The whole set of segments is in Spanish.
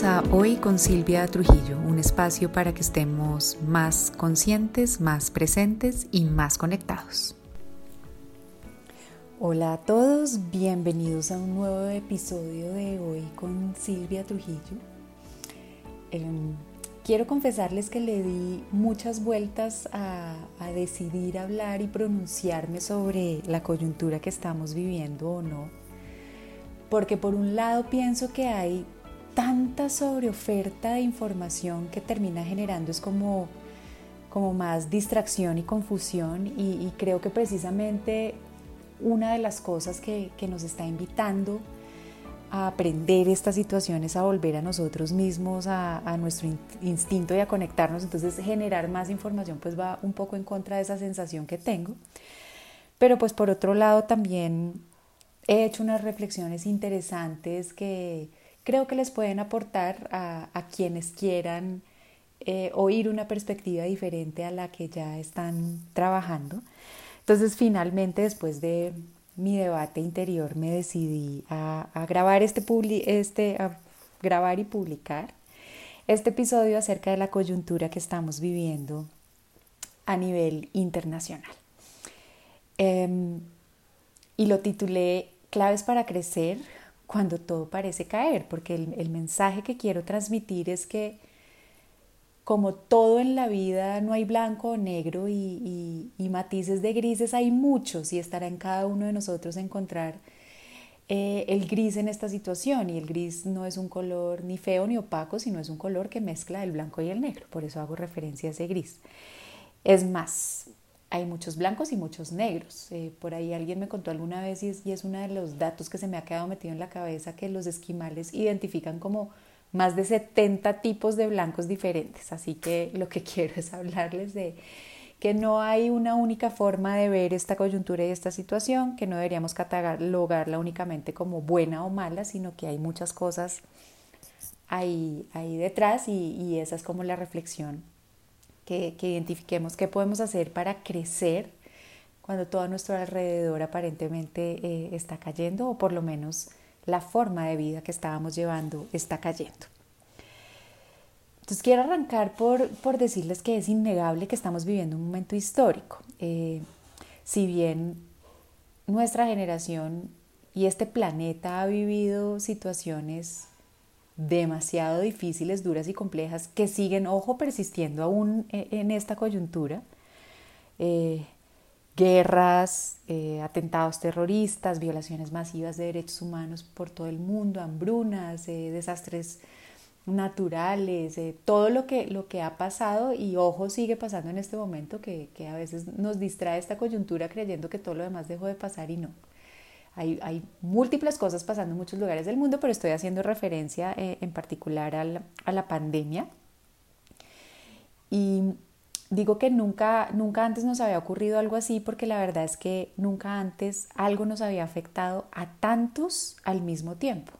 A Hoy con Silvia Trujillo, un espacio para que estemos más conscientes, más presentes y más conectados. Hola a todos, bienvenidos a un nuevo episodio de Hoy con Silvia Trujillo. Em, quiero confesarles que le di muchas vueltas a decidir hablar y pronunciarme sobre la coyuntura que estamos viviendo o no porque por un lado pienso que hay tanta sobreoferta de información que termina generando es como, como más distracción y confusión y, creo que precisamente una de las cosas que, nos está invitando a aprender estas situaciones, a volver a nosotros mismos, a, a, nuestro instinto y a conectarnos. Entonces generar más información pues va un poco en contra de esa sensación que tengo. Pero pues por otro lado también he hecho unas reflexiones interesantes que, creo que les pueden aportar a, quienes quieran eh, oír una perspectiva diferente a la que ya están trabajando. Entonces, finalmente, después de mi debate interior, me decidí a, grabar este, este a grabar y publicar este episodio acerca de la coyuntura que estamos viviendo a nivel internacional. Em, y lo titulé Claves para crecer cuando todo parece caer, porque el, mensaje que quiero transmitir es que como todo en la vida no hay blanco o negro y, matices de grises hay muchos y estará en cada uno de nosotros encontrar eh, el gris en esta situación y el gris no es un color ni feo ni opaco, sino es un color que mezcla el blanco y el negro, por eso hago referencia a ese gris. Es más, hay muchos blancos y muchos negros. Eh, por ahí alguien me contó alguna vez y es, uno de los datos que se me ha quedado metido en la cabeza que los esquimales identifican como más de 70 tipos de blancos diferentes. Así que lo que quiero es hablarles de que no hay una única forma de ver esta coyuntura y esta situación, que no deberíamos catalogarla únicamente como buena o mala, sino que hay muchas cosas ahí, ahí detrás y, y esa es como la reflexión que, identifiquemos qué podemos hacer para crecer cuando todo nuestro alrededor aparentemente eh, está cayendo o por lo menos la forma de vida que estábamos llevando está cayendo. Entonces quiero arrancar por, por decirles que es innegable que estamos viviendo un momento histórico. Eh, si bien nuestra generación y este planeta ha vivido situaciones demasiado difíciles, duras y complejas que siguen, ojo, persistiendo aún e, en esta coyuntura. Eh, guerras, eh, atentados terroristas, violaciones masivas de derechos humanos por todo el mundo, hambrunas, eh, desastres naturales, todo lo que, lo que ha pasado y ojo sigue pasando en este momento que, que a veces nos distrae esta coyuntura creyendo que todo lo demás dejó de pasar y no. Hay, múltiples cosas pasando en muchos lugares del mundo, pero estoy haciendo referencia eh, en particular a la, pandemia. Y digo que nunca, nunca antes nos había ocurrido algo así porque la verdad es que nunca antes algo nos había afectado a tantos al mismo tiempo.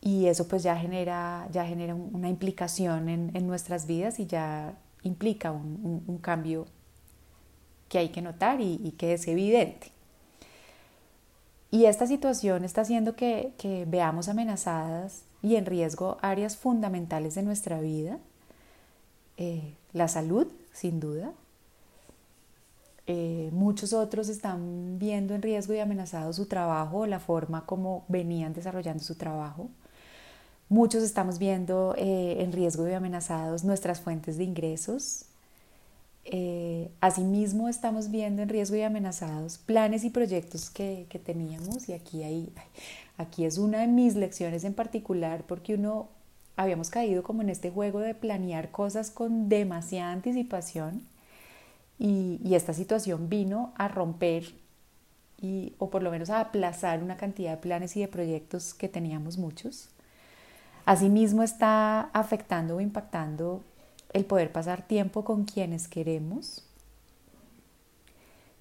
Y eso pues ya genera, ya genera una implicación en, nuestras vidas y ya implica un, cambio que hay que notar y que es evidente. Y esta situación está haciendo que, veamos amenazadas y en riesgo áreas fundamentales de nuestra vida. Eh, la salud, sin duda. Eh, muchos otros están viendo en riesgo y amenazado su trabajo la forma como venían desarrollando su trabajo. Muchos estamos viendo eh, en riesgo y amenazados nuestras fuentes de ingresos, eh, asimismo, estamos viendo en riesgo y amenazados planes y proyectos que, teníamos y aquí, hay, aquí es una de mis lecciones en particular porque uno habíamos caído como en este juego de planear cosas con demasiada anticipación y, esta situación vino a romper o por lo menos a aplazar una cantidad de planes y de proyectos que teníamos muchos. Asimismo está afectando o impactando el poder pasar tiempo con quienes queremos,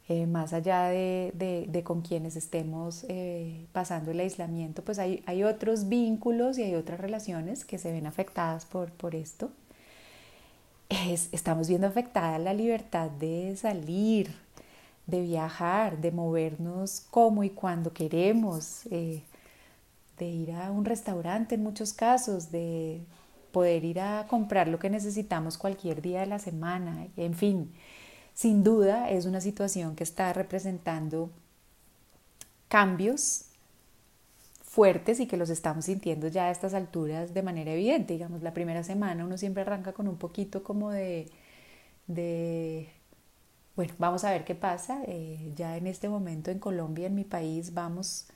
eh, más allá de, con quienes estemos eh, pasando el aislamiento, pues hay, otros vínculos y hay otras relaciones que se ven afectadas por, por esto. estamos viendo afectada la libertad de salir, de viajar, de movernos como y cuando queremos, eh, de ir a un restaurante en muchos casos, de poder ir a comprar lo que necesitamos cualquier día de la semana, en fin, sin duda es una situación que está representando cambios fuertes y que los estamos sintiendo ya a estas alturas de manera evidente. Digamos, la primera semana uno siempre arranca con un poquito como de, de bueno, vamos a ver qué pasa. Eh, ya en este momento en Colombia, en mi país, vamos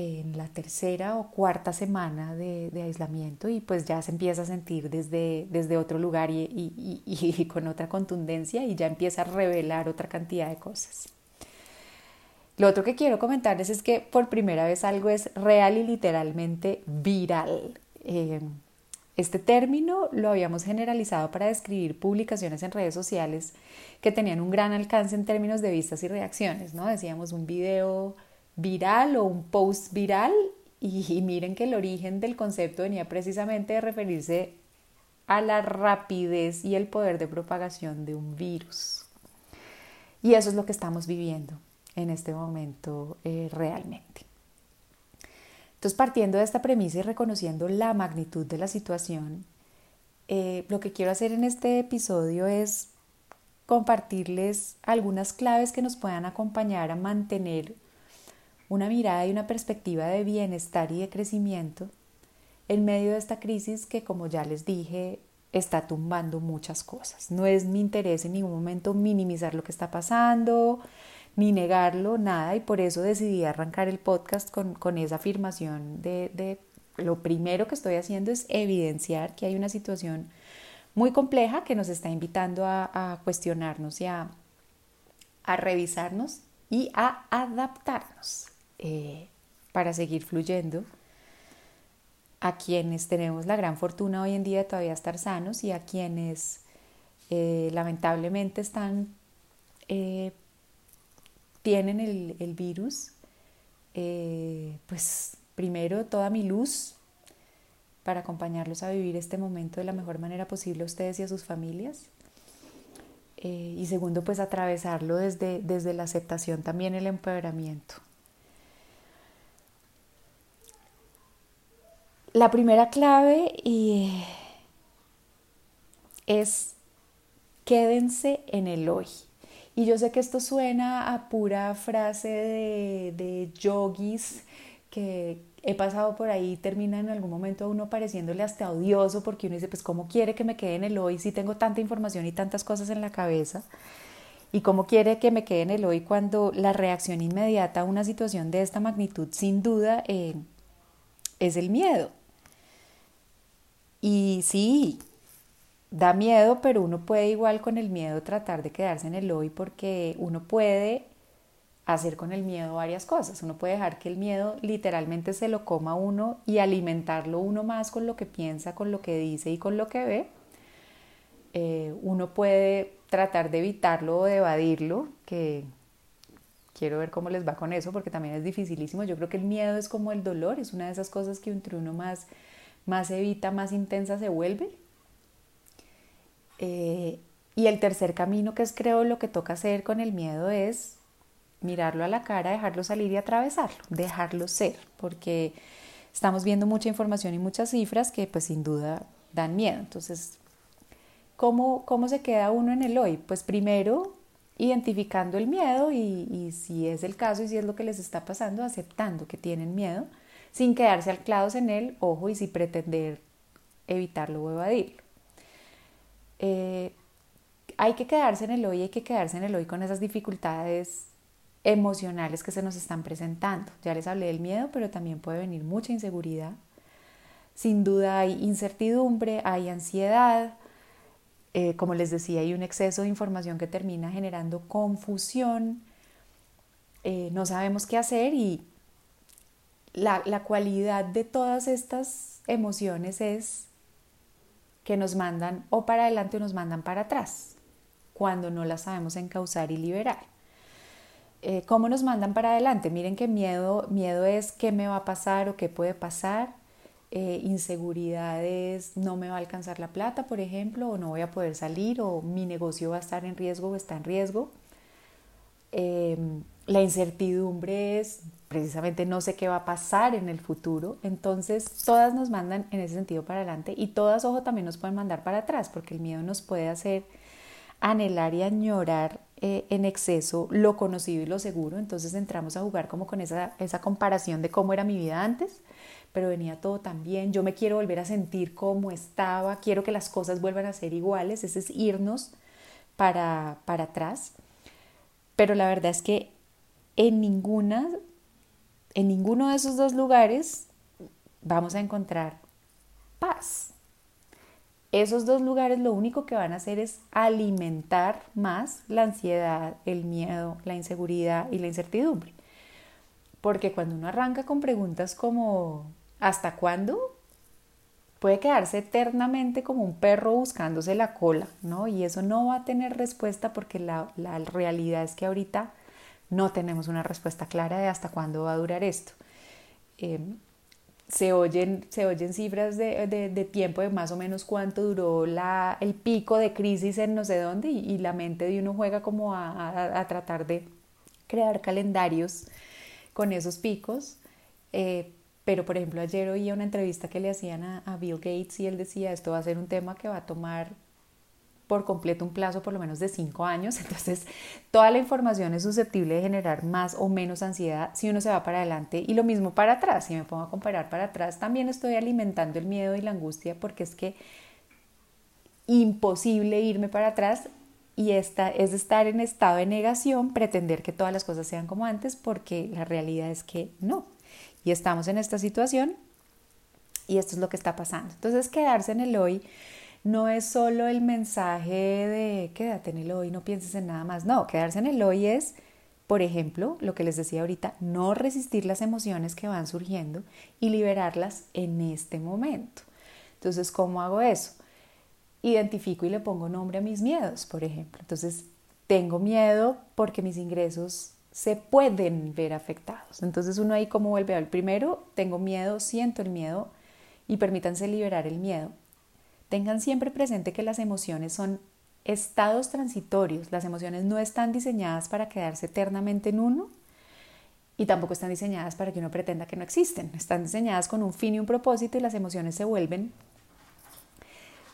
en la tercera o cuarta semana de, aislamiento y pues ya se empieza a sentir desde, desde otro lugar y, y, con otra contundencia y ya empieza a revelar otra cantidad de cosas. Lo otro que quiero comentarles es que por primera vez algo es real y literalmente viral. Eh, este término lo habíamos generalizado para describir publicaciones en redes sociales que tenían un gran alcance en términos de vistas y reacciones, ¿no? Decíamos un video viral o un post viral y, miren que el origen del concepto venía precisamente de referirse a la rapidez y el poder de propagación de un virus. Y eso es lo que estamos viviendo en este momento eh, realmente. Entonces, partiendo de esta premisa y reconociendo la magnitud de la situación, eh, lo que quiero hacer en este episodio es compartirles algunas claves que nos puedan acompañar a mantener una mirada y una perspectiva de bienestar y de crecimiento en medio de esta crisis que, como ya les dije, está tumbando muchas cosas. No es mi interés en ningún momento minimizar lo que está pasando, ni negarlo, nada, y por eso decidí arrancar el podcast con, esa afirmación de, lo primero que estoy haciendo es evidenciar que hay una situación muy compleja que nos está invitando a, cuestionarnos y a revisarnos y a adaptarnos. Eh, para seguir fluyendo, a quienes tenemos la gran fortuna hoy en día de todavía estar sanos y a quienes eh, lamentablemente están, eh, tienen el, virus, pues primero toda mi luz para acompañarlos a vivir este momento de la mejor manera posible a ustedes y a sus familias. y segundo, pues atravesarlo desde, desde la aceptación también el empoderamiento. La primera clave es quédense en el hoy. Y yo sé que esto suena a pura frase de, de yogis que he pasado por ahí, termina en algún momento uno pareciéndole hasta odioso porque uno dice, pues ¿cómo quiere que me quede en el hoy si tengo tanta información y tantas cosas en la cabeza? ¿Y cómo quiere que me quede en el hoy cuando la reacción inmediata a una situación de esta magnitud sin duda eh, es el miedo? Y sí, da miedo, pero uno puede igual con el miedo tratar de quedarse en el hoy porque uno puede hacer con el miedo varias cosas. Uno puede dejar que el miedo literalmente se lo coma uno y alimentarlo uno más con lo que piensa, con lo que dice y con lo que ve. Eh, uno puede tratar de evitarlo o de evadirlo, que quiero ver cómo les va con eso porque también es dificilísimo. Yo creo que el miedo es como el dolor, es una de esas cosas que entre uno más más evita, más intensa se vuelve. Eh, y el tercer camino, que es creo lo que toca hacer con el miedo, es mirarlo a la cara, dejarlo salir y atravesarlo, dejarlo ser, porque estamos viendo mucha información y muchas cifras que pues sin duda dan miedo. Entonces, ¿cómo, cómo se queda uno en el hoy? Pues primero identificando el miedo y, y si es el caso y si es lo que les está pasando, aceptando que tienen miedo sin quedarse anclados en él, ojo, y sin pretender evitarlo o evadirlo. Eh, hay que quedarse en el hoy, hay que quedarse en el hoy con esas dificultades emocionales que se nos están presentando. Ya les hablé del miedo, pero también puede venir mucha inseguridad. Sin duda hay incertidumbre, hay ansiedad, eh, como les decía, hay un exceso de información que termina generando confusión, eh, no sabemos qué hacer y la, cualidad de todas estas emociones es que nos mandan o para adelante o nos mandan para atrás, cuando no las sabemos encauzar y liberar. Eh, ¿Cómo nos mandan para adelante? Miren que miedo, miedo es qué me va a pasar o qué puede pasar. Eh, inseguridades, no me va a alcanzar la plata, por ejemplo, o no voy a poder salir, o mi negocio va a estar en riesgo o está en riesgo. Em, la incertidumbre es precisamente no sé qué va a pasar en el futuro. Entonces, todas nos mandan en ese sentido para adelante y todas, ojo, también nos pueden mandar para atrás, porque el miedo nos puede hacer anhelar y añorar eh, en exceso lo conocido y lo seguro. Entonces entramos a jugar como con esa, esa comparación de cómo era mi vida antes, pero venía todo tan bien. Yo me quiero volver a sentir como estaba, quiero que las cosas vuelvan a ser iguales. Ese es irnos para, para atrás. Pero la verdad es que en ninguna en ninguno de esos dos lugares vamos a encontrar paz. Esos dos lugares lo único que van a hacer es alimentar más la ansiedad, el miedo, la inseguridad y la incertidumbre. Porque cuando uno arranca con preguntas como ¿hasta cuándo? puede quedarse eternamente como un perro buscándose la cola, ¿no? Y eso no va a tener respuesta porque la, la realidad es que ahorita no tenemos una respuesta clara de hasta cuándo va a durar esto. Em, se, oyen, se oyen cifras de, tiempo de más o menos cuánto duró la, el pico de crisis en no sé dónde y, la mente de uno juega como a, tratar de crear calendarios con esos picos. Eh, pero, por ejemplo, ayer oía una entrevista que le hacían a Bill Gates y él decía, esto va a ser un tema que va a tomar por completo un plazo por lo menos de cinco años. Entonces, toda la información es susceptible de generar más o menos ansiedad si uno se va para adelante y lo mismo para atrás. Si me pongo a comparar para atrás, también estoy alimentando el miedo y la angustia porque es que imposible irme para atrás y esta es estar en estado de negación, pretender que todas las cosas sean como antes porque la realidad es que no. Y estamos en esta situación y esto es lo que está pasando. Entonces, quedarse en el hoy no es solo el mensaje de quédate en el hoy, no pienses en nada más. No, quedarse en el hoy es, por ejemplo, lo que les decía ahorita, no resistir las emociones que van surgiendo y liberarlas en este momento. Entonces, ¿cómo hago eso? Identifico y le pongo nombre a mis miedos, por ejemplo. Entonces, tengo miedo porque mis ingresos se pueden ver afectados. Entonces uno ahí como vuelve al primero, tengo miedo, siento el miedo y permítanse liberar el miedo. Tengan siempre presente que las emociones son estados transitorios. Las emociones no están diseñadas para quedarse eternamente en uno y tampoco están diseñadas para que uno pretenda que no existen. Están diseñadas con un fin y un propósito y las emociones se vuelven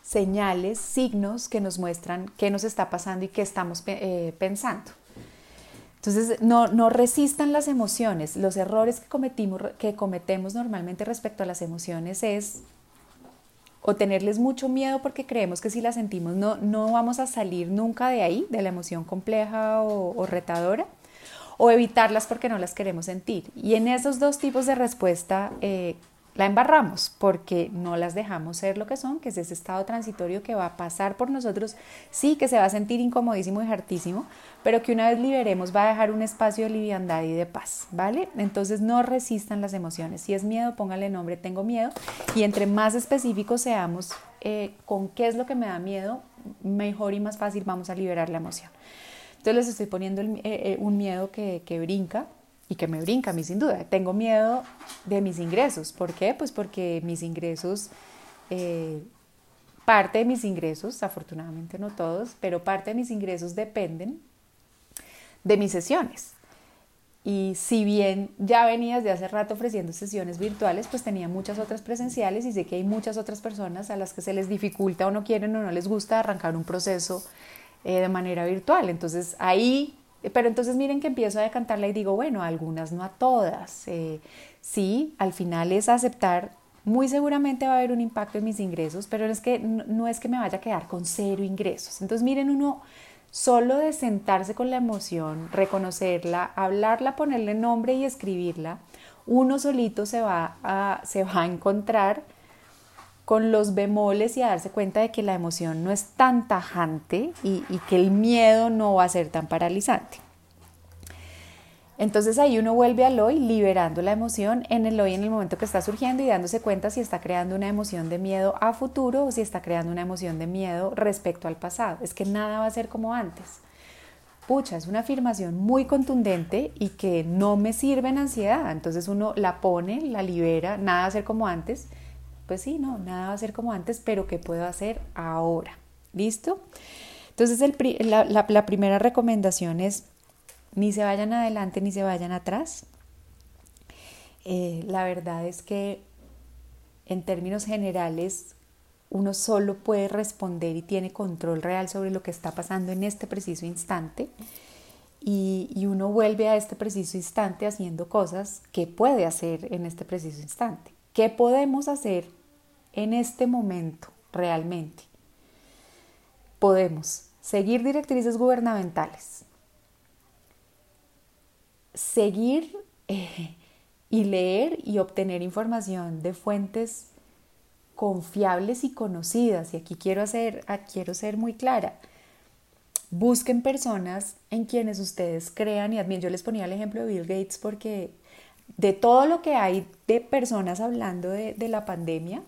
señales, signos que nos muestran qué nos está pasando y qué estamos eh, pensando. Entonces, no, no, resistan las emociones. Los errores que, cometimos, que cometemos normalmente respecto a las emociones es o tenerles mucho miedo porque creemos que si la sentimos no, no vamos a salir nunca de ahí, de la emoción compleja o, retadora, o evitarlas porque no las queremos sentir. Y en esos dos tipos de respuesta eh, la embarramos porque no las dejamos ser lo que son, que es ese estado transitorio que va a pasar por nosotros, sí que se va a sentir incomodísimo y hartísimo, pero que una vez liberemos va a dejar un espacio de liviandad y de paz, ¿vale? Entonces no resistan las emociones. Si es miedo, póngale nombre, tengo miedo, y entre más específicos seamos eh, con qué es lo que me da miedo, mejor y más fácil vamos a liberar la emoción. Entonces les estoy poniendo eh, eh, un miedo que, que brinca, y que me brinca a mí sin duda. Tengo miedo de mis ingresos. ¿Por qué? Pues porque mis ingresos, eh, parte de mis ingresos, afortunadamente no todos, pero parte de mis ingresos dependen de mis sesiones. Y si bien ya venía desde hace rato ofreciendo sesiones virtuales, pues tenía muchas otras presenciales y sé que hay muchas otras personas a las que se les dificulta o no quieren o no les gusta arrancar un proceso eh, de manera virtual. Entonces ahí pero entonces miren que empiezo a decantarla y digo, bueno, algunas, no a todas. Eh, sí, al final es aceptar, muy seguramente va a haber un impacto en mis ingresos, pero es que no, es que me vaya a quedar con cero ingresos. Entonces miren uno, solo de sentarse con la emoción, reconocerla, hablarla, ponerle nombre y escribirla, uno solito se va a, se va a encontrar con los bemoles y a darse cuenta de que la emoción no es tan tajante y, que el miedo no va a ser tan paralizante. Entonces ahí uno vuelve al hoy liberando la emoción en el hoy en el momento que está surgiendo y dándose cuenta si está creando una emoción de miedo a futuro o si está creando una emoción de miedo respecto al pasado. Es que nada va a ser como antes. Pucha, es una afirmación muy contundente y que no me sirve en ansiedad. Entonces uno la pone, la libera, nada va a ser como antes pues sí, no, nada va a ser como antes, pero ¿qué puedo hacer ahora? ¿Listo? Entonces la, primera recomendación es ni se vayan adelante ni se vayan atrás. eh, la verdad es que en términos generales uno solo puede responder y tiene control real sobre lo que está pasando en este preciso instante y, y, uno vuelve a este preciso instante haciendo cosas que puede hacer en este preciso instante. ¿Qué podemos hacer en este momento realmente? Podemos seguir directrices gubernamentales, seguir eh, y leer y obtener información de fuentes confiables y conocidas. Y aquí quiero, hacer, ah, quiero ser muy clara. Busquen personas en quienes ustedes crean y admiren. Yo les ponía el ejemplo de Bill Gates porque de todo lo que hay de personas hablando de, de la pandemia,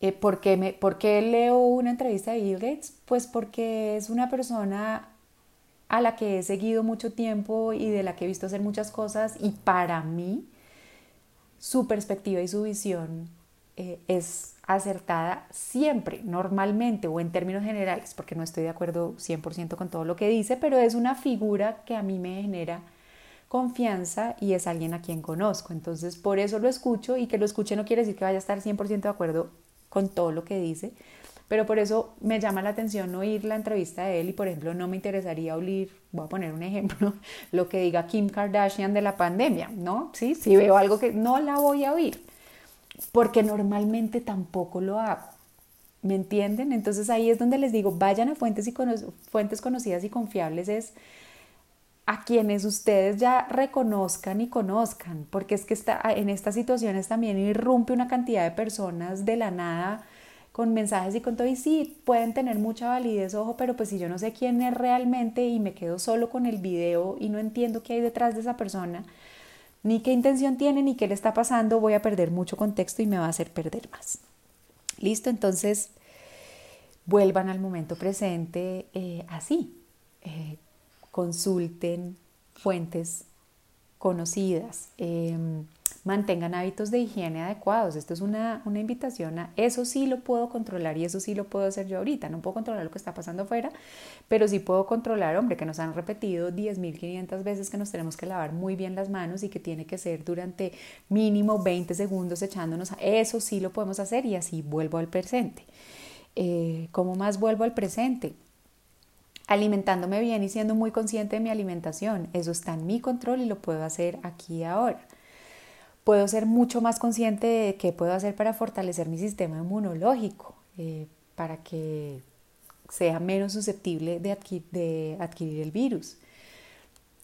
eh, ¿por, qué me, ¿Por qué leo una entrevista de Bill Gates? Pues porque es una persona a la que he seguido mucho tiempo y de la que he visto hacer muchas cosas y para mí su perspectiva y su visión eh, es acertada siempre, normalmente o en términos generales, porque no estoy de acuerdo 100% con todo lo que dice, pero es una figura que a mí me genera confianza y es alguien a quien conozco. Entonces, por eso lo escucho y que lo escuche no quiere decir que vaya a estar 100% de acuerdo con todo lo que dice, pero por eso me llama la atención oír la entrevista de él y por ejemplo no me interesaría oír, voy a poner un ejemplo, lo que diga Kim Kardashian de la pandemia, ¿no? Sí, si veo algo que no la voy a oír, porque normalmente tampoco lo hago. ¿Me entienden? Entonces ahí es donde les digo, vayan a fuentes, y fuentes conocidas y confiables, es a quienes ustedes ya reconozcan y conozcan, porque es que está, en estas situaciones también irrumpe una cantidad de personas de la nada con mensajes y con todo, y sí, pueden tener mucha validez, ojo, pero pues si yo no sé quién es realmente y me quedo solo con el video y no entiendo qué hay detrás de esa persona, ni qué intención tiene, ni qué le está pasando, voy a perder mucho contexto y me va a hacer perder más. Listo, entonces vuelvan al momento presente eh, así. Eh, consulten fuentes conocidas, em, mantengan hábitos de higiene adecuados. Esto es una, una, invitación a eso sí lo puedo controlar y eso sí lo puedo hacer yo ahorita. No puedo controlar lo que está pasando afuera, pero sí puedo controlar, hombre, que nos han repetido 10.500 veces que nos tenemos que lavar muy bien las manos y que tiene que ser durante mínimo 20 segundos echándonos. A... Eso sí lo podemos hacer y así vuelvo al presente. Eh, ¿Cómo más vuelvo al presente? Alimentándome bien y siendo muy consciente de mi alimentación. Eso está en mi control y lo puedo hacer aquí ahora. Puedo ser mucho más consciente de qué puedo hacer para fortalecer mi sistema inmunológico, eh, para que sea menos susceptible de, adquirir el virus.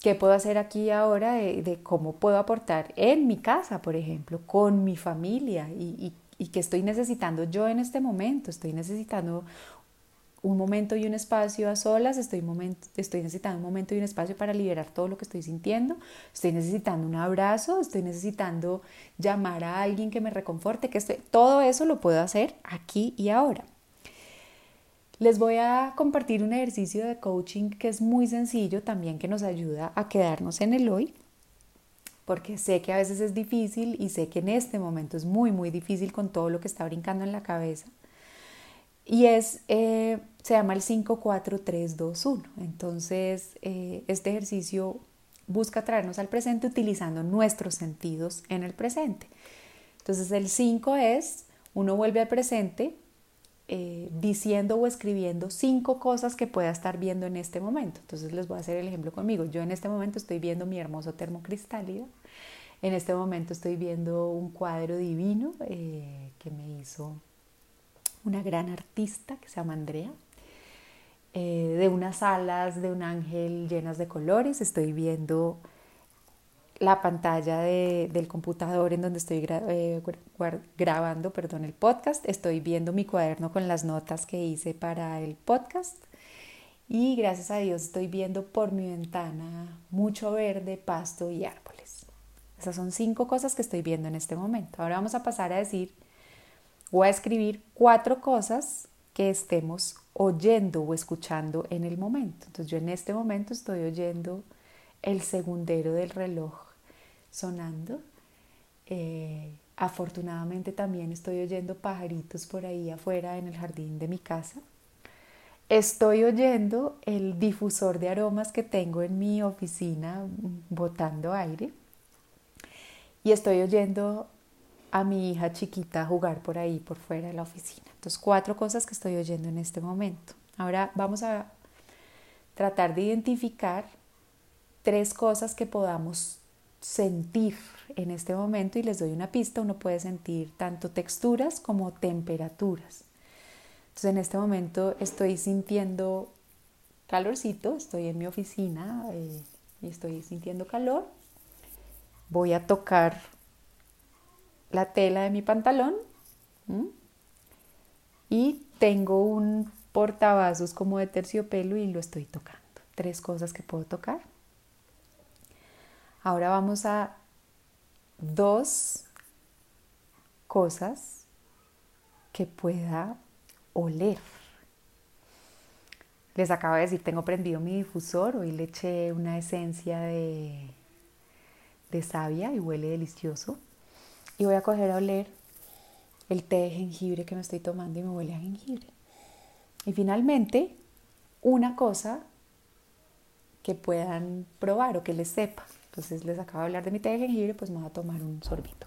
¿Qué puedo hacer aquí ahora de, cómo puedo aportar en mi casa, por ejemplo, con mi familia y, y, y qué estoy necesitando yo en este momento? Estoy necesitando un momento y un espacio a solas, estoy, estoy necesitando un momento y un espacio para liberar todo lo que estoy sintiendo, estoy necesitando un abrazo, estoy necesitando llamar a alguien que me reconforte, que todo eso lo puedo hacer aquí y ahora. Les voy a compartir un ejercicio de coaching que es muy sencillo también, que nos ayuda a quedarnos en el hoy, porque sé que a veces es difícil y sé que en este momento es muy, muy difícil con todo lo que está brincando en la cabeza. Y es, eh, se llama el 54321. Entonces, eh, este ejercicio busca traernos al presente utilizando nuestros sentidos en el presente. Entonces, el 5 es, uno vuelve al presente eh, diciendo o escribiendo cinco cosas que pueda estar viendo en este momento. Entonces, les voy a hacer el ejemplo conmigo. Yo en este momento estoy viendo mi hermoso termocristálido. En este momento estoy viendo un cuadro divino que me hizo una gran artista que se llama Andrea, eh, de unas alas de un ángel llenas de colores. Estoy viendo la pantalla del computador en donde estoy eh, grabando perdón, el podcast. Estoy viendo mi cuaderno con las notas que hice para el podcast. Y gracias a Dios estoy viendo por mi ventana mucho verde, pasto y árboles. Esas son cinco cosas que estoy viendo en este momento. Ahora vamos a pasar a decir Voy a escribir cuatro cosas que estemos oyendo o escuchando en el momento. Entonces yo en este momento estoy oyendo el segundero del reloj sonando. Eh, afortunadamente también estoy oyendo pajaritos por ahí afuera en el jardín de mi casa. Estoy oyendo el difusor de aromas que tengo en mi oficina botando aire. y estoy oyendo a mi hija chiquita jugar por ahí, por fuera de la oficina. Entonces, cuatro cosas que estoy oyendo en este momento. Ahora vamos a tratar de identificar tres cosas que podamos sentir en este momento y les doy una pista, uno puede sentir tanto texturas como temperaturas. Entonces en este momento estoy sintiendo calorcito, estoy en mi oficina eh, y estoy sintiendo calor. Voy a tocar la tela de mi pantalón y tengo un portavasos como de terciopelo y lo estoy tocando. Tres cosas que puedo tocar. Ahora vamos a dos cosas que pueda oler. Les acabo de decir, tengo prendido mi difusor, hoy le eché una esencia de, de savia y huele delicioso. Y voy a coger a oler el té de jengibre que me estoy tomando y me huele a jengibre. Y finalmente, una cosa que puedan probar o que les sepa. Entonces les acabo de hablar de mi té de jengibre, pues me voy a tomar un sorbito.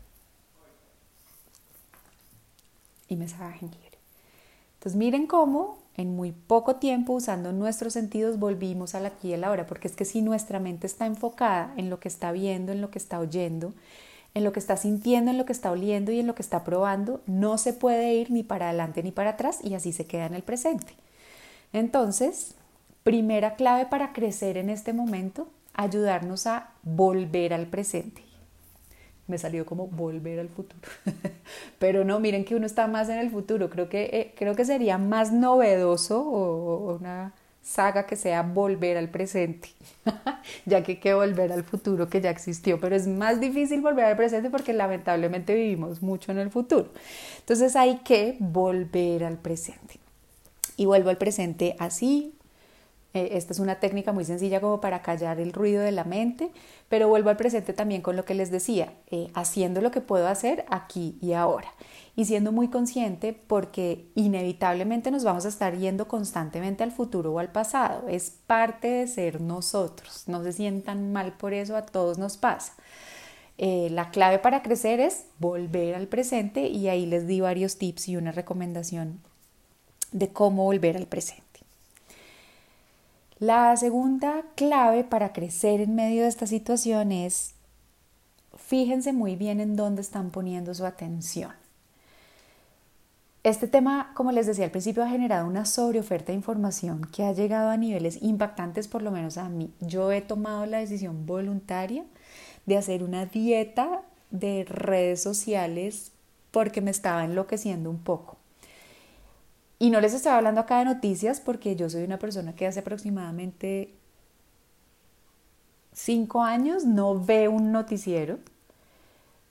Y me sabe a jengibre. Entonces miren cómo en muy poco tiempo, usando nuestros sentidos, volvimos al aquí y a la hora, porque es que si nuestra mente está enfocada en lo que está viendo, en lo que está oyendo, en lo que está sintiendo, en lo que está oliendo y en lo que está probando, no se puede ir ni para adelante ni para atrás y así se queda en el presente. Entonces, primera clave para crecer en este momento, ayudarnos a volver al presente me salió como volver al futuro. Pero no, miren que uno está más en el futuro. Creo que, eh, creo que sería más novedoso o, una saga que sea volver al presente, ya que hay que volver al futuro que ya existió, pero es más difícil volver al presente porque lamentablemente vivimos mucho en el futuro. Entonces hay que volver al presente. Y vuelvo al presente así, eh, esta es una técnica muy sencilla como para callar el ruido de la mente, pero vuelvo al presente también con lo que les decía, eh, haciendo lo que puedo hacer aquí y ahora y siendo muy consciente porque inevitablemente nos vamos a estar yendo constantemente al futuro o al pasado. Es parte de ser nosotros. No se sientan mal por eso, a todos nos pasa. Eh, la clave para crecer es volver al presente y ahí les di varios tips y una recomendación de cómo volver al presente. La segunda clave para crecer en medio de esta situación es fíjense muy bien en dónde están poniendo su atención. Este tema, como les decía al principio, ha generado una sobreoferta de información que ha llegado a niveles impactantes, por lo menos a mí. Yo he tomado la decisión voluntaria de hacer una dieta de redes sociales porque me estaba enloqueciendo un poco. Y no les estaba hablando acá de noticias porque yo soy una persona que hace aproximadamente cinco años no ve un noticiero.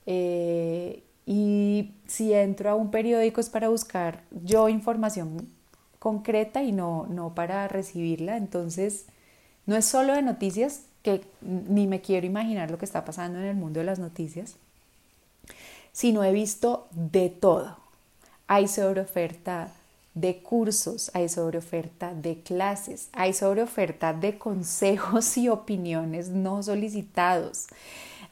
Eh, y si entro a un periódico es para buscar yo información concreta y no, no para recibirla. Entonces, no es solo de noticias, que ni me quiero imaginar lo que está pasando en el mundo de las noticias, sino he visto de todo. Hay sobre oferta de cursos, hay sobre oferta de clases, hay sobre oferta de consejos y opiniones no solicitados,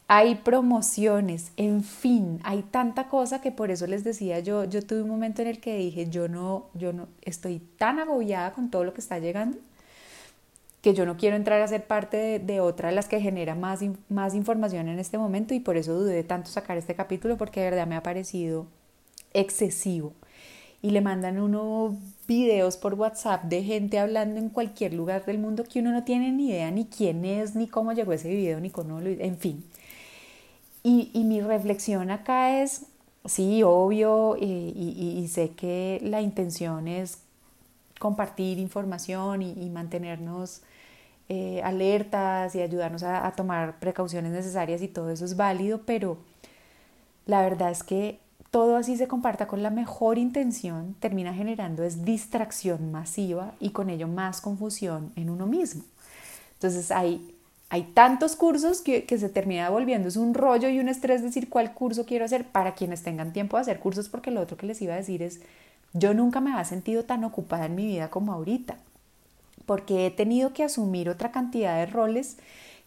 hay promociones, en fin, hay tanta cosa que por eso les decía yo, yo tuve un momento en el que dije, yo no, yo no, estoy tan agobiada con todo lo que está llegando que yo no quiero entrar a ser parte de, de otra de las que genera más, más información en este momento y por eso dudé tanto sacar este capítulo porque de verdad me ha parecido excesivo y le mandan uno videos por WhatsApp de gente hablando en cualquier lugar del mundo que uno no tiene ni idea ni quién es, ni cómo llegó ese video, ni cómo lo... En fin. Y, mi reflexión acá es, sí, obvio, y, y, sé que la intención es compartir información y, mantenernos eh, alertas y ayudarnos a, a tomar precauciones necesarias y todo eso es válido, pero la verdad es que todo así se comparta con la mejor intención, termina generando es distracción masiva y con ello más confusión en uno mismo. Entonces hay, hay tantos cursos que, se termina volviendo, es un rollo y un estrés decir cuál curso quiero hacer para quienes tengan tiempo de hacer cursos, porque lo otro que les iba a decir es, yo nunca me había sentido tan ocupada en mi vida como ahorita, porque he tenido que asumir otra cantidad de roles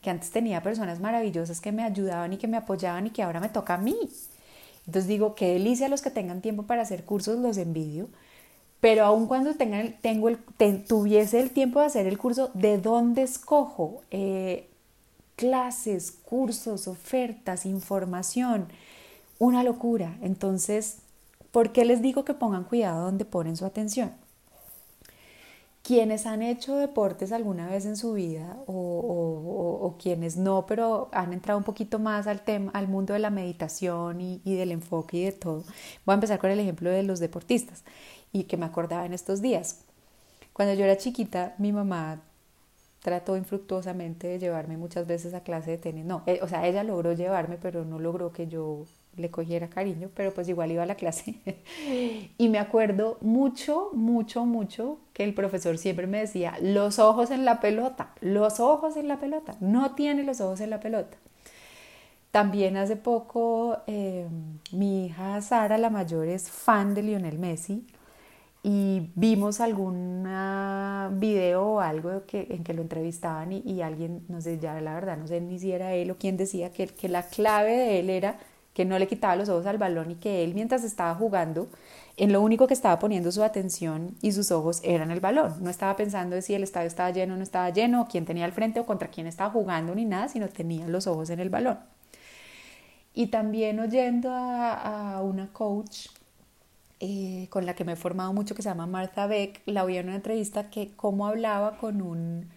que antes tenía personas maravillosas que me ayudaban y que me apoyaban y que ahora me toca a mí. Entonces digo, qué delicia los que tengan tiempo para hacer cursos, los envidio. Pero aun cuando tengan, tengo el, tuviese el tiempo de hacer el curso, ¿de dónde escojo? Eh, clases, cursos, ofertas, información. Una locura. Entonces, ¿por qué les digo que pongan cuidado donde ponen su atención? quienes han hecho deportes alguna vez en su vida o, quienes no, pero han entrado un poquito más al tema, al mundo de la meditación y, del enfoque y de todo. Voy a empezar con el ejemplo de los deportistas y que me acordaba en estos días. Cuando yo era chiquita, mi mamá trató infructuosamente de llevarme muchas veces a clase de tenis. No, eh, o sea, ella logró llevarme, pero no logró que yo le cogiera cariño, pero pues igual iba a la clase. y me acuerdo mucho, mucho, mucho que el profesor siempre me decía, los ojos en la pelota, los ojos en la pelota, no tiene los ojos en la pelota. También hace poco eh, mi hija Sara, la mayor, es fan de Lionel Messi y vimos algún video o algo que, en que lo entrevistaban y, alguien, no sé, ya la verdad, no sé ni si era él o quién decía que, que la clave de él era que no le quitaba los ojos al balón y que él mientras estaba jugando, en lo único que estaba poniendo su atención y sus ojos eran el balón. No estaba pensando de si el estadio estaba lleno o no estaba lleno, o quién tenía al frente o contra quién estaba jugando ni nada, sino tenía los ojos en el balón. Y también oyendo a, una coach eh, con la que me he formado mucho, que se llama Martha Beck, la oí en una entrevista que cómo hablaba con un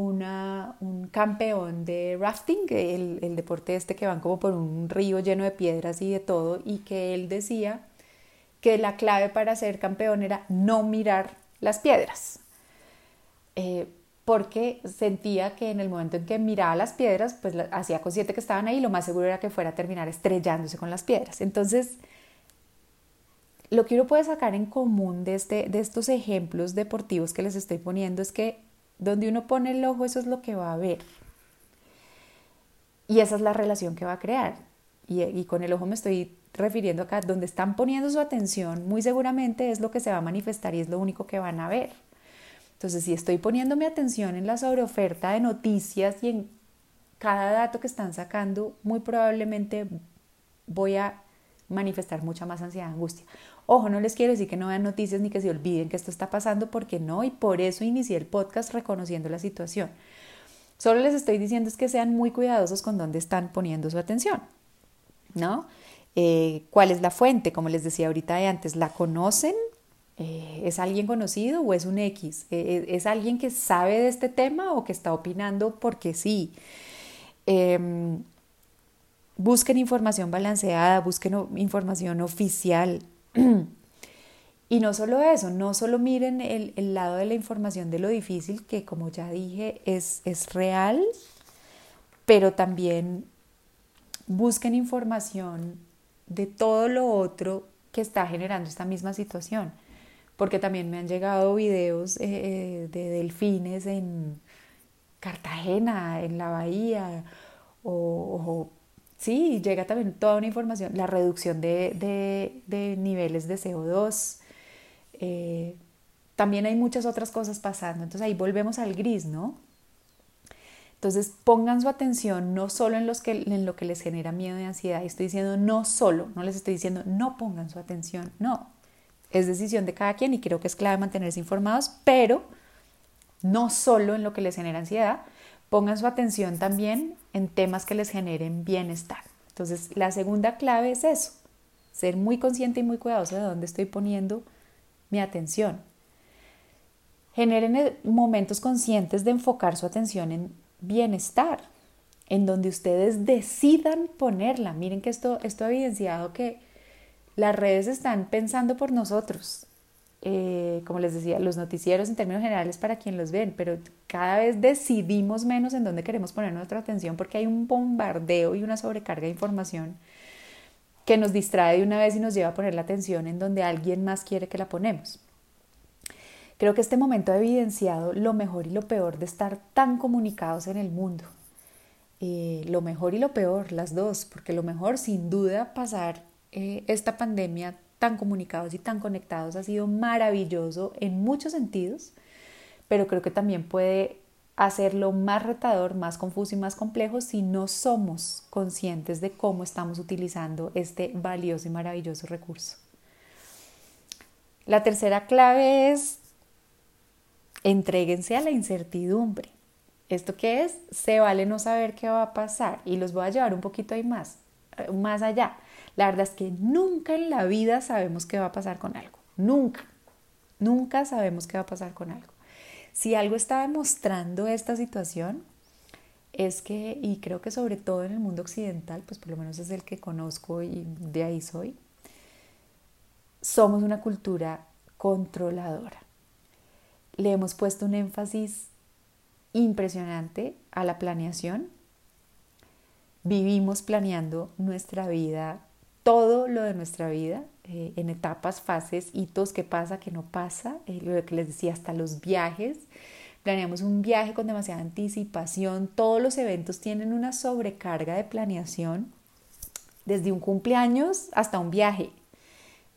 un campeón de rafting, el, el deporte este que van como por un río lleno de piedras y de todo, y que él decía que la clave para ser campeón era no mirar las piedras. Eh, porque sentía que en el momento en que miraba las piedras, pues hacía consciente que estaban ahí, lo más seguro era que fuera a terminar estrellándose con las piedras. Entonces, lo que uno puede sacar en común de, este, de estos ejemplos deportivos que les estoy poniendo es que donde uno pone el ojo, eso es lo que va a ver. Y esa es la relación que va a crear. Y, con el ojo me estoy refiriendo acá, donde están poniendo su atención, muy seguramente es lo que se va a manifestar y es lo único que van a ver. Entonces, si estoy poniendo mi atención en la sobreoferta de noticias y en cada dato que están sacando, muy probablemente voy a manifestar mucha más ansiedad, angustia. Ojo, no les quiero decir que no vean noticias ni que se olviden que esto está pasando porque no, y por eso inicié el podcast reconociendo la situación. Solo les estoy diciendo es que sean muy cuidadosos con dónde están poniendo su atención, ¿no? Eh, ¿Cuál es la fuente? Como les decía ahorita de antes, ¿la conocen? Eh, ¿Es alguien conocido o es un X? Eh, ¿Es alguien que sabe de este tema o que está opinando porque sí? Em, busquen información balanceada, busquen información oficial, y no solo eso, no solo miren el, lado de la información de lo difícil, que como ya dije es, es real, pero también busquen información de todo lo otro que está generando esta misma situación, porque también me han llegado videos eh, eh, de delfines en Cartagena, en la bahía, o Sí, llega también toda una información, la reducción de, niveles de CO2. Eh, también hay muchas otras cosas pasando. Entonces ahí volvemos al gris, ¿no? Entonces pongan su atención no solo en, los que, en lo que les genera miedo y ansiedad. Estoy diciendo no solo, no les estoy diciendo no pongan su atención, no. Es decisión de cada quien y creo que es clave mantenerse informados, pero no solo en lo que les genera ansiedad, pongan su atención también en temas que les generen bienestar. Entonces, la segunda clave es eso, ser muy consciente y muy cuidadoso de dónde estoy poniendo mi atención. Generen momentos conscientes de enfocar su atención en bienestar, en donde ustedes decidan ponerla. Miren que esto, esto ha evidenciado que las redes están pensando por nosotros. Eh, como les decía, los noticieros en términos generales para quien los ven, pero cada vez decidimos menos en dónde queremos poner nuestra atención porque hay un bombardeo y una sobrecarga de información que nos distrae de una vez y nos lleva a poner la atención en donde alguien más quiere que la ponemos. Creo que este momento ha evidenciado lo mejor y lo peor de estar tan comunicados en el mundo. Eh, lo mejor y lo peor, las dos, porque lo mejor sin duda pasar eh, esta pandemia tan comunicados y tan conectados ha sido maravilloso en muchos sentidos, pero creo que también puede hacerlo más retador, más confuso y más complejo si no somos conscientes de cómo estamos utilizando este valioso y maravilloso recurso. La tercera clave es entréguense a la incertidumbre. ¿Esto qué es? Se vale no saber qué va a pasar y los voy a llevar un poquito ahí más, más allá. La verdad es que nunca en la vida sabemos qué va a pasar con algo. Nunca. Nunca sabemos qué va a pasar con algo. Si algo está demostrando esta situación, es que, y creo que sobre todo en el mundo occidental, pues por lo menos es el que conozco y de ahí soy, somos una cultura controladora. Le hemos puesto un énfasis impresionante a la planeación. Vivimos planeando nuestra vida, todo lo de nuestra vida, eh, en etapas, fases, hitos, qué pasa, qué no pasa, eh, lo que les decía, hasta los viajes. Planeamos un viaje con demasiada anticipación, todos los eventos tienen una sobrecarga de planeación, desde un cumpleaños hasta un viaje.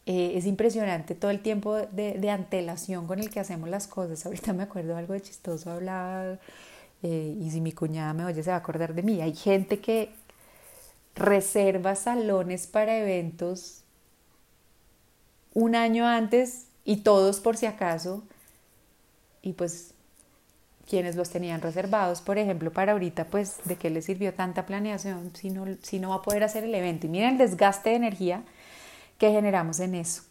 Eh, es impresionante todo el tiempo de, antelación con el que hacemos las cosas. Ahorita me acuerdo algo de chistoso, hablaba, y si mi cuñada me oye se va a acordar de mí. Hay gente que reserva salones para eventos un año antes y todos por si acaso. Y pues quienes los tenían reservados, por ejemplo, para ahorita, pues de qué les sirvió tanta planeación si no, si no va a poder hacer el evento. Y miren el desgaste de energía que generamos en eso.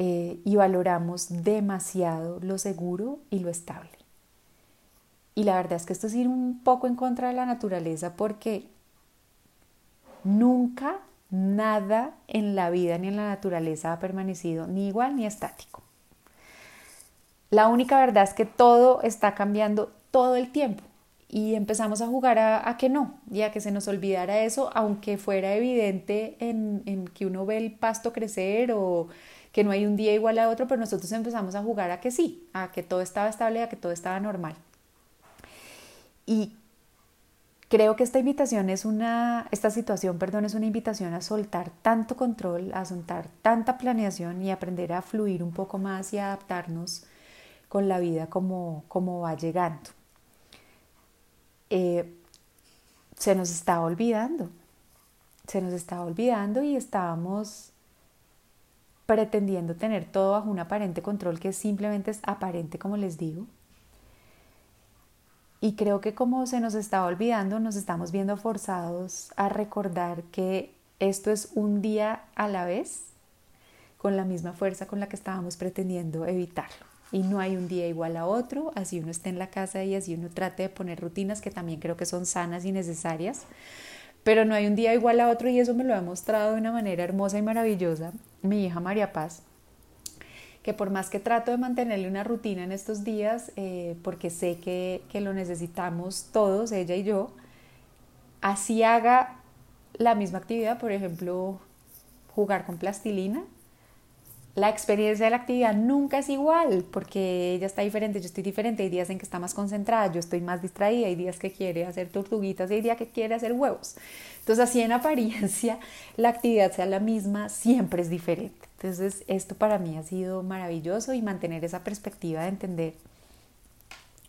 Eh, y valoramos demasiado lo seguro y lo estable. Y la verdad es que esto es ir un poco en contra de la naturaleza porque nunca Nada en la vida ni en la naturaleza ha permanecido ni igual ni estático. La única verdad es que todo está cambiando todo el tiempo y empezamos a jugar a, que no y a que se nos olvidara eso, aunque fuera evidente en, que uno ve el pasto crecer o que no hay un día igual a otro, pero nosotros empezamos a jugar a que sí, a que todo estaba estable, a que todo estaba normal. Y Creo que esta invitación es una, esta situación, perdón, es una invitación a soltar tanto control, a soltar tanta planeación y aprender a fluir un poco más y adaptarnos con la vida como, como va llegando. Eh, se nos estaba olvidando, se nos estaba olvidando y estábamos pretendiendo tener todo bajo un aparente control que simplemente es aparente, como les digo y creo que como se nos está olvidando, nos estamos viendo forzados a recordar que esto es un día a la vez, con la misma fuerza con la que estábamos pretendiendo evitarlo. Y no hay un día igual a otro, así uno esté en la casa y así uno trate de poner rutinas que también creo que son sanas y necesarias, pero no hay un día igual a otro y eso me lo ha mostrado de una manera hermosa y maravillosa mi hija María Paz que por más que trato de mantenerle una rutina en estos días, eh, porque sé que, que lo necesitamos todos, ella y yo, así haga la misma actividad, por ejemplo, jugar con plastilina, la experiencia de la actividad nunca es igual porque ella está diferente, yo estoy diferente, hay días en que está más concentrada, yo estoy más distraída, hay días que quiere hacer tortuguitas, hay días que quiere hacer huevos. Entonces así en apariencia la actividad sea la misma, siempre es diferente. Entonces esto para mí ha sido maravilloso y mantener esa perspectiva de entender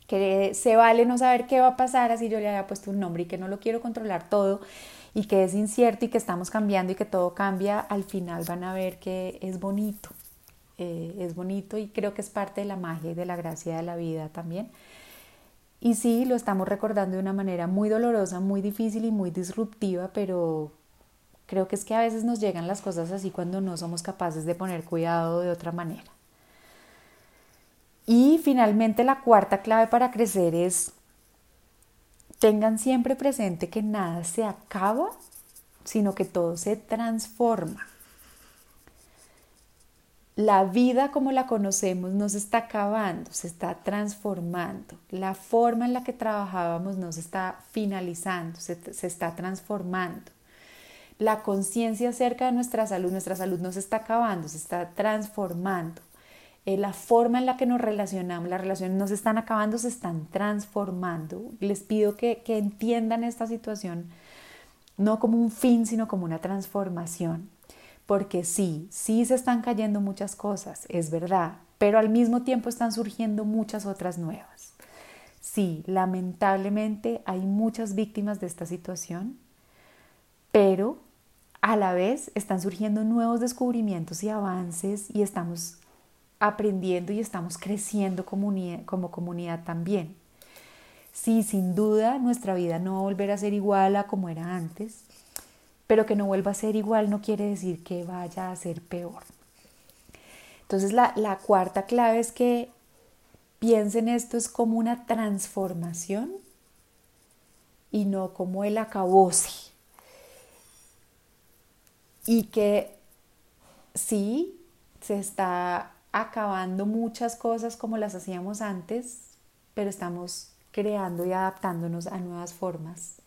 que se vale no saber qué va a pasar así yo le haya puesto un nombre y que no lo quiero controlar todo y que es incierto y que estamos cambiando y que todo cambia, al final van a ver que es bonito, eh, es bonito y creo que es parte de la magia y de la gracia de la vida también. Y sí, lo estamos recordando de una manera muy dolorosa, muy difícil y muy disruptiva, pero Creo que es que a veces nos llegan las cosas así cuando no somos capaces de poner cuidado de otra manera. Y finalmente la cuarta clave para crecer es tengan siempre presente que nada se acaba, sino que todo se transforma. La vida como la conocemos no se está acabando, se está transformando. La forma en la que trabajábamos no se está finalizando, se, se está transformando la conciencia acerca de nuestra salud, nuestra salud no se está acabando, se está transformando. Eh, la forma en la que nos relacionamos, las relaciones no se están acabando, se están transformando. Les pido que, que entiendan esta situación no como un fin, sino como una transformación. Porque sí, sí se están cayendo muchas cosas, es verdad, pero al mismo tiempo están surgiendo muchas otras nuevas. Sí, lamentablemente hay muchas víctimas de esta situación, pero a la vez están surgiendo nuevos descubrimientos y avances y estamos aprendiendo y estamos creciendo como comunidad también. Sí, sin duda nuestra vida no va a volver a ser igual a como era antes, pero que no vuelva a ser igual no quiere decir que vaya a ser peor. Entonces la, la cuarta clave es que piensen esto es como una transformación y no como el acabose. Y que sí, se está acabando muchas cosas como las hacíamos antes, pero estamos creando y adaptándonos a nuevas formas.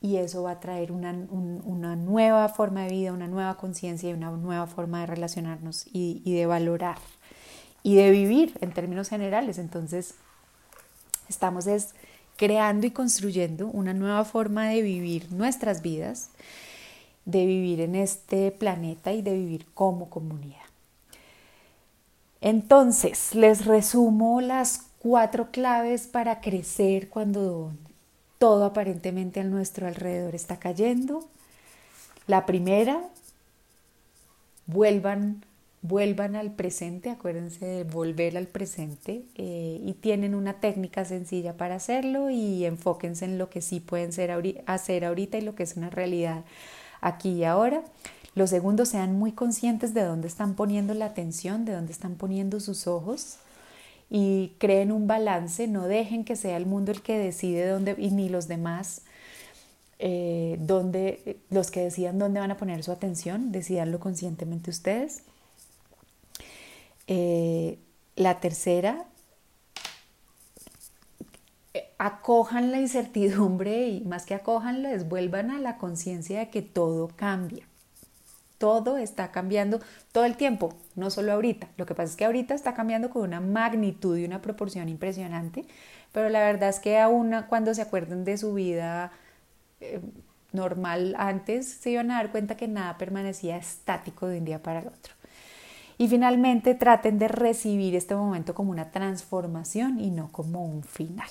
Y eso va a traer una, nueva forma de vida, una nueva conciencia y una nueva forma de relacionarnos y, y de valorar y de vivir en términos generales. Entonces, estamos es creando y construyendo una nueva forma de vivir nuestras vidas, de vivir en este planeta y de vivir como comunidad. Entonces, les resumo las cuatro claves para crecer cuando todo aparentemente a nuestro alrededor está cayendo. La primera, vuelvan, vuelvan al presente, acuérdense de volver al presente eh, y tienen una técnica sencilla para hacerlo y enfóquense en lo que sí pueden hacer ahorita y lo que es una realidad aquí y ahora. Lo segundo, sean muy conscientes de dónde están poniendo la atención, de dónde están poniendo sus ojos y creen un balance, no dejen que sea el mundo el que decide dónde y ni los demás eh, los que decidan dónde van a poner su atención, decidanlo conscientemente ustedes. Eh, la tercera, acojan la incertidumbre y más que acojanla, es vuelvan a la conciencia de que todo cambia. Todo está cambiando todo el tiempo, no solo ahorita. Lo que pasa es que ahorita está cambiando con una magnitud y una proporción impresionante, pero la verdad es que aún cuando se acuerden de su vida eh, normal antes, se iban a dar cuenta que nada permanecía estático de un día para el otro. Y finalmente traten de recibir este momento como una transformación y no como un final.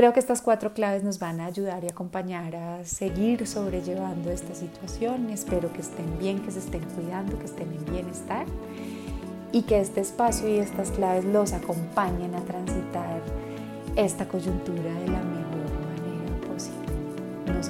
Creo que estas cuatro claves nos van a ayudar y acompañar a seguir sobrellevando esta situación. Espero que estén bien, que se estén cuidando, que estén en bienestar y que este espacio y estas claves los acompañen a transitar esta coyuntura de la mejor manera posible. Nos